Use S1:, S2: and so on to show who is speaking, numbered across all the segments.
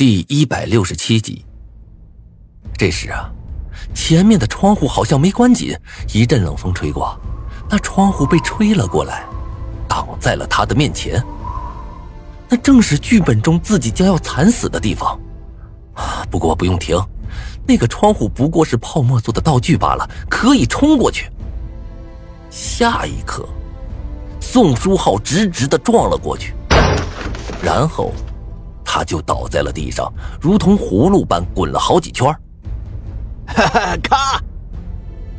S1: 第一百六十七集。这时啊，前面的窗户好像没关紧，一阵冷风吹过，那窗户被吹了过来，挡在了他的面前。那正是剧本中自己将要惨死的地方。不过不用停，那个窗户不过是泡沫做的道具罢了，可以冲过去。下一刻，宋书浩直直的撞了过去，然后。他就倒在了地上，如同葫芦般滚了好几圈。
S2: 哈哈，咔！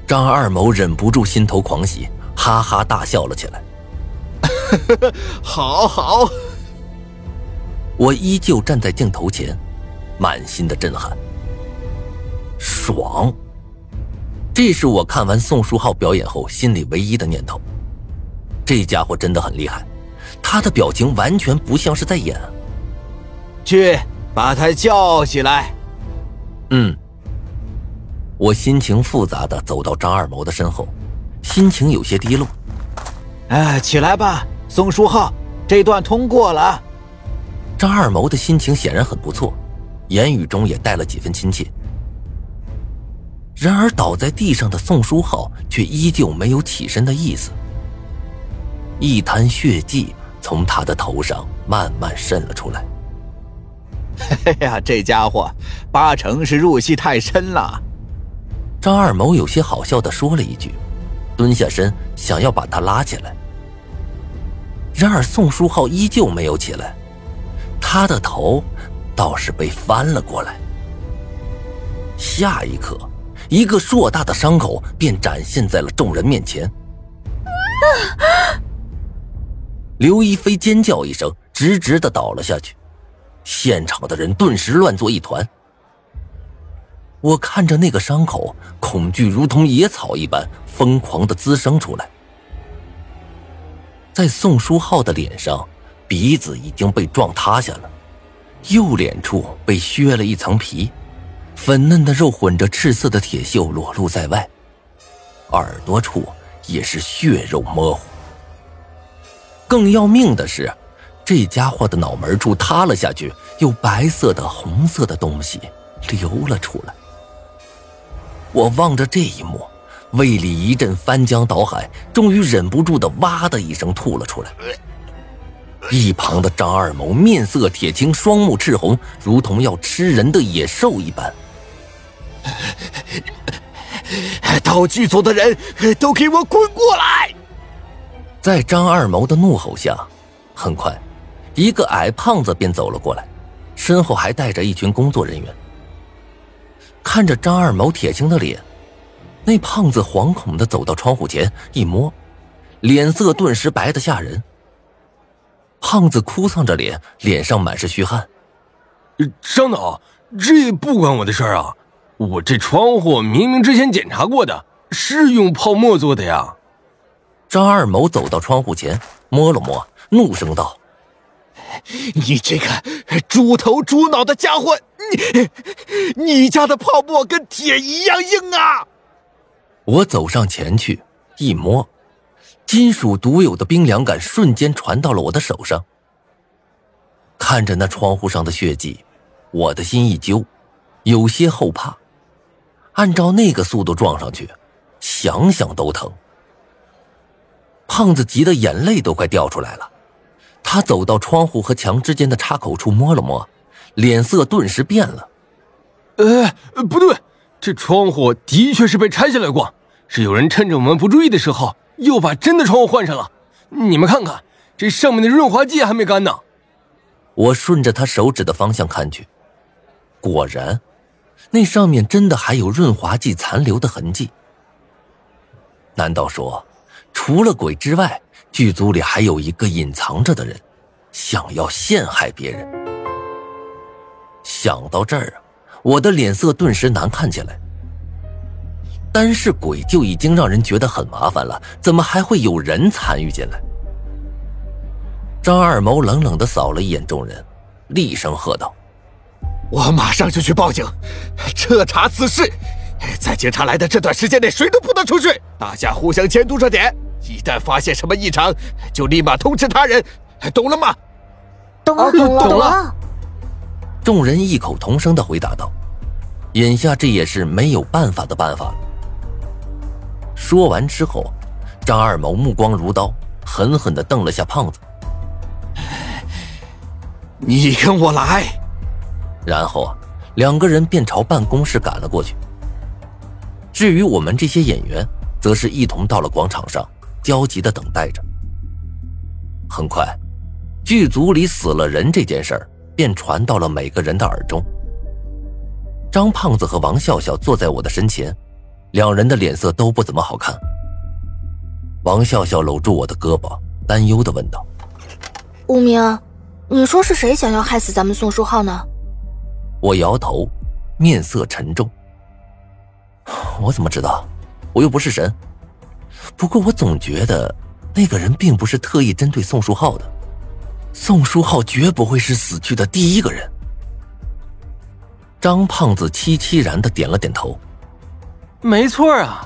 S1: 张二谋忍不住心头狂喜，哈哈大笑了起来。
S2: 好好，
S1: 我依旧站在镜头前，满心的震撼。爽！这是我看完宋书浩表演后心里唯一的念头。这家伙真的很厉害，他的表情完全不像是在演。
S2: 去把他叫起来。
S1: 嗯，我心情复杂的走到张二谋的身后，心情有些低落。
S2: 哎，起来吧，宋书浩，这段通过了。
S1: 张二谋的心情显然很不错，言语中也带了几分亲切。然而倒在地上的宋书浩却依旧没有起身的意思，一滩血迹从他的头上慢慢渗了出来。
S2: 哎呀，这家伙八成是入戏太深了。
S1: 张二谋有些好笑的说了一句，蹲下身想要把他拉起来。然而宋书浩依旧没有起来，他的头倒是被翻了过来。下一刻，一个硕大的伤口便展现在了众人面前。刘一飞尖叫一声，直直的倒了下去。现场的人顿时乱作一团。我看着那个伤口，恐惧如同野草一般疯狂的滋生出来。在宋书浩的脸上，鼻子已经被撞塌下了，右脸处被削了一层皮，粉嫩的肉混着赤色的铁锈裸露在外，耳朵处也是血肉模糊。更要命的是。这家伙的脑门处塌了下去，有白色的、红色的东西流了出来。我望着这一幕，胃里一阵翻江倒海，终于忍不住的“哇”的一声吐了出来。一旁的张二谋面色铁青，双目赤红，如同要吃人的野兽一般。
S2: 道具组的人都给我滚过来！
S1: 在张二毛的怒吼下，很快。一个矮胖子便走了过来，身后还带着一群工作人员。看着张二毛铁青的脸，那胖子惶恐的走到窗户前一摸，脸色顿时白的吓人。胖子哭丧着脸，脸上满是虚汗。
S3: 张导，这不关我的事儿啊！我这窗户明明之前检查过的，是用泡沫做的呀。
S1: 张二毛走到窗户前，摸了摸，怒声道。
S2: 你这个猪头猪脑的家伙，你你家的泡沫跟铁一样硬啊！
S1: 我走上前去一摸，金属独有的冰凉感瞬间传到了我的手上。看着那窗户上的血迹，我的心一揪，有些后怕。按照那个速度撞上去，想想都疼。胖子急得眼泪都快掉出来了。他走到窗户和墙之间的插口处摸了摸，脸色顿时变了。
S3: 呃，不对，这窗户的确是被拆下来过，是有人趁着我们不注意的时候，又把真的窗户换上了。你们看看，这上面的润滑剂还没干呢。
S1: 我顺着他手指的方向看去，果然，那上面真的还有润滑剂残留的痕迹。难道说，除了鬼之外？剧组里还有一个隐藏着的人，想要陷害别人。想到这儿啊，我的脸色顿时难看起来。单是鬼就已经让人觉得很麻烦了，怎么还会有人参与进来？张二谋冷冷的扫了一眼众人，厉声喝道：“
S2: 我马上就去报警，彻查此事。在警察来的这段时间内，谁都不能出去，大家互相监督着点。”一旦发现什么异常，就立马通知他人，懂了吗？
S4: 懂了，懂了。
S1: 众人异口同声的回答道：“眼下这也是没有办法的办法了。”说完之后，张二毛目光如刀，狠狠的瞪了下胖子：“
S2: 你跟我来！”
S1: 然后啊两个人便朝办公室赶了过去。至于我们这些演员，则是一同到了广场上，焦急的等待着。很快，剧组里死了人这件事儿便传到了每个人的耳中。张胖子和王笑笑坐在我的身前，两人的脸色都不怎么好看。王笑笑搂住我的胳膊，担忧的问道：“
S4: 无名，你说是谁想要害死咱们宋书浩呢？”
S1: 我摇头，面色沉重。我怎么知道？我又不是神。不过我总觉得。那个人并不是特意针对宋书浩的，宋书浩绝不会是死去的第一个人。张胖子凄凄然的点了点头，
S3: 没错啊，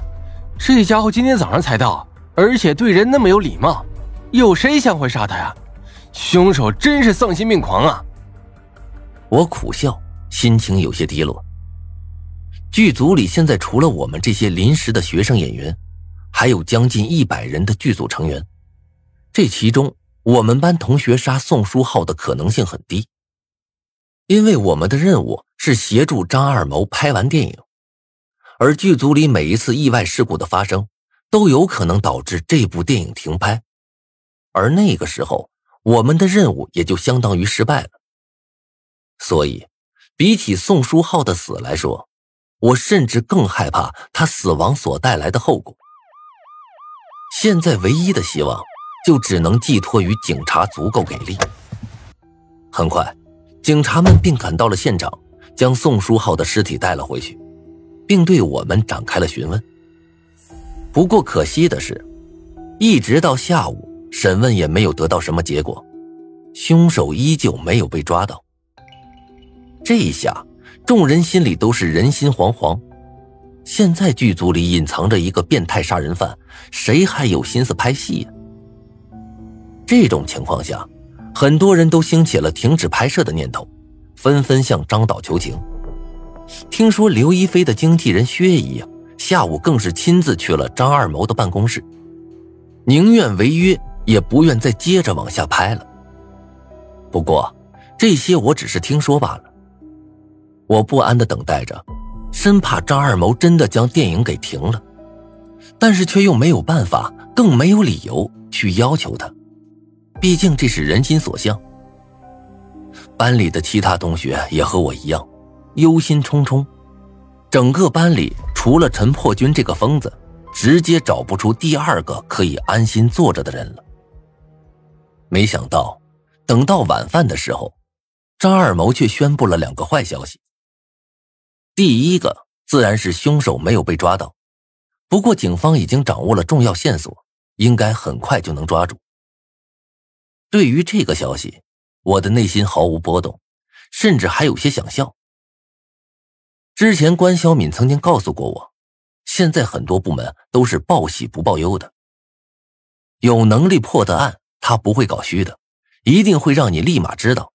S3: 这家伙今天早上才到，而且对人那么有礼貌，有谁想会杀他呀？凶手真是丧心病狂啊！
S1: 我苦笑，心情有些低落。剧组里现在除了我们这些临时的学生演员。还有将近一百人的剧组成员，这其中我们班同学杀宋书浩的可能性很低，因为我们的任务是协助张二谋拍完电影，而剧组里每一次意外事故的发生，都有可能导致这部电影停拍，而那个时候我们的任务也就相当于失败了。所以，比起宋书浩的死来说，我甚至更害怕他死亡所带来的后果。现在唯一的希望，就只能寄托于警察足够给力。很快，警察们便赶到了现场，将宋书浩的尸体带了回去，并对我们展开了询问。不过可惜的是，一直到下午，审问也没有得到什么结果，凶手依旧没有被抓到。这一下，众人心里都是人心惶惶。现在剧组里隐藏着一个变态杀人犯，谁还有心思拍戏呀？这种情况下，很多人都兴起了停止拍摄的念头，纷纷向张导求情。听说刘亦菲的经纪人薛姨呀，下午更是亲自去了张二谋的办公室，宁愿违约也不愿再接着往下拍了。不过，这些我只是听说罢了。我不安的等待着。生怕张二谋真的将电影给停了，但是却又没有办法，更没有理由去要求他，毕竟这是人心所向。班里的其他同学也和我一样，忧心忡忡。整个班里除了陈破军这个疯子，直接找不出第二个可以安心坐着的人了。没想到，等到晚饭的时候，张二谋却宣布了两个坏消息。第一个自然是凶手没有被抓到，不过警方已经掌握了重要线索，应该很快就能抓住。对于这个消息，我的内心毫无波动，甚至还有些想笑。之前关小敏曾经告诉过我，现在很多部门都是报喜不报忧的，有能力破的案，他不会搞虚的，一定会让你立马知道。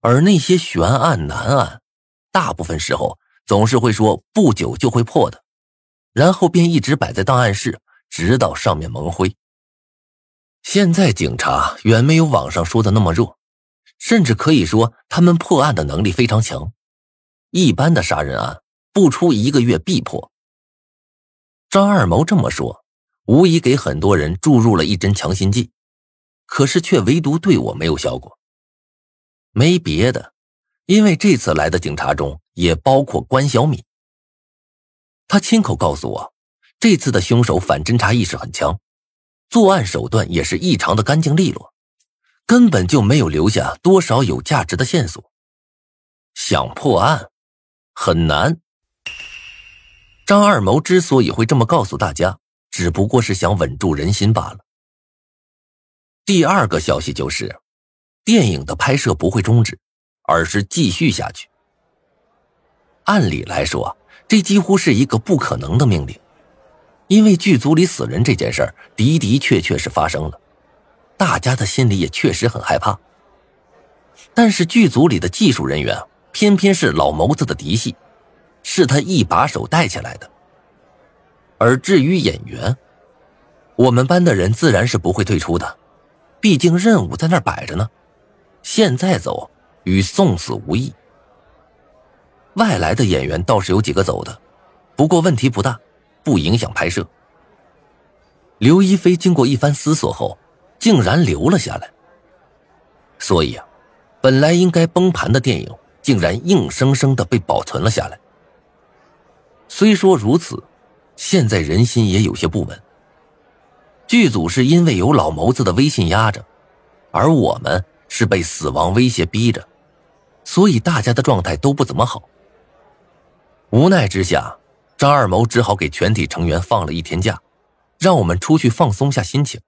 S1: 而那些悬案难案。大部分时候总是会说不久就会破的，然后便一直摆在档案室，直到上面蒙灰。现在警察远没有网上说的那么弱，甚至可以说他们破案的能力非常强。一般的杀人案不出一个月必破。张二谋这么说，无疑给很多人注入了一针强心剂，可是却唯独对我没有效果。没别的。因为这次来的警察中也包括关小敏，他亲口告诉我，这次的凶手反侦查意识很强，作案手段也是异常的干净利落，根本就没有留下多少有价值的线索。想破案很难。张二谋之所以会这么告诉大家，只不过是想稳住人心罢了。第二个消息就是，电影的拍摄不会终止。而是继续下去。按理来说，这几乎是一个不可能的命令，因为剧组里死人这件事的的确确是发生了，大家的心里也确实很害怕。但是剧组里的技术人员偏偏是老谋子的嫡系，是他一把手带起来的。而至于演员，我们班的人自然是不会退出的，毕竟任务在那儿摆着呢。现在走与送死无异。外来的演员倒是有几个走的，不过问题不大，不影响拍摄。刘一飞经过一番思索后，竟然留了下来。所以啊，本来应该崩盘的电影，竟然硬生生的被保存了下来。虽说如此，现在人心也有些不稳。剧组是因为有老谋子的威信压着，而我们是被死亡威胁逼着，所以大家的状态都不怎么好。无奈之下，张二谋只好给全体成员放了一天假，让我们出去放松下心情。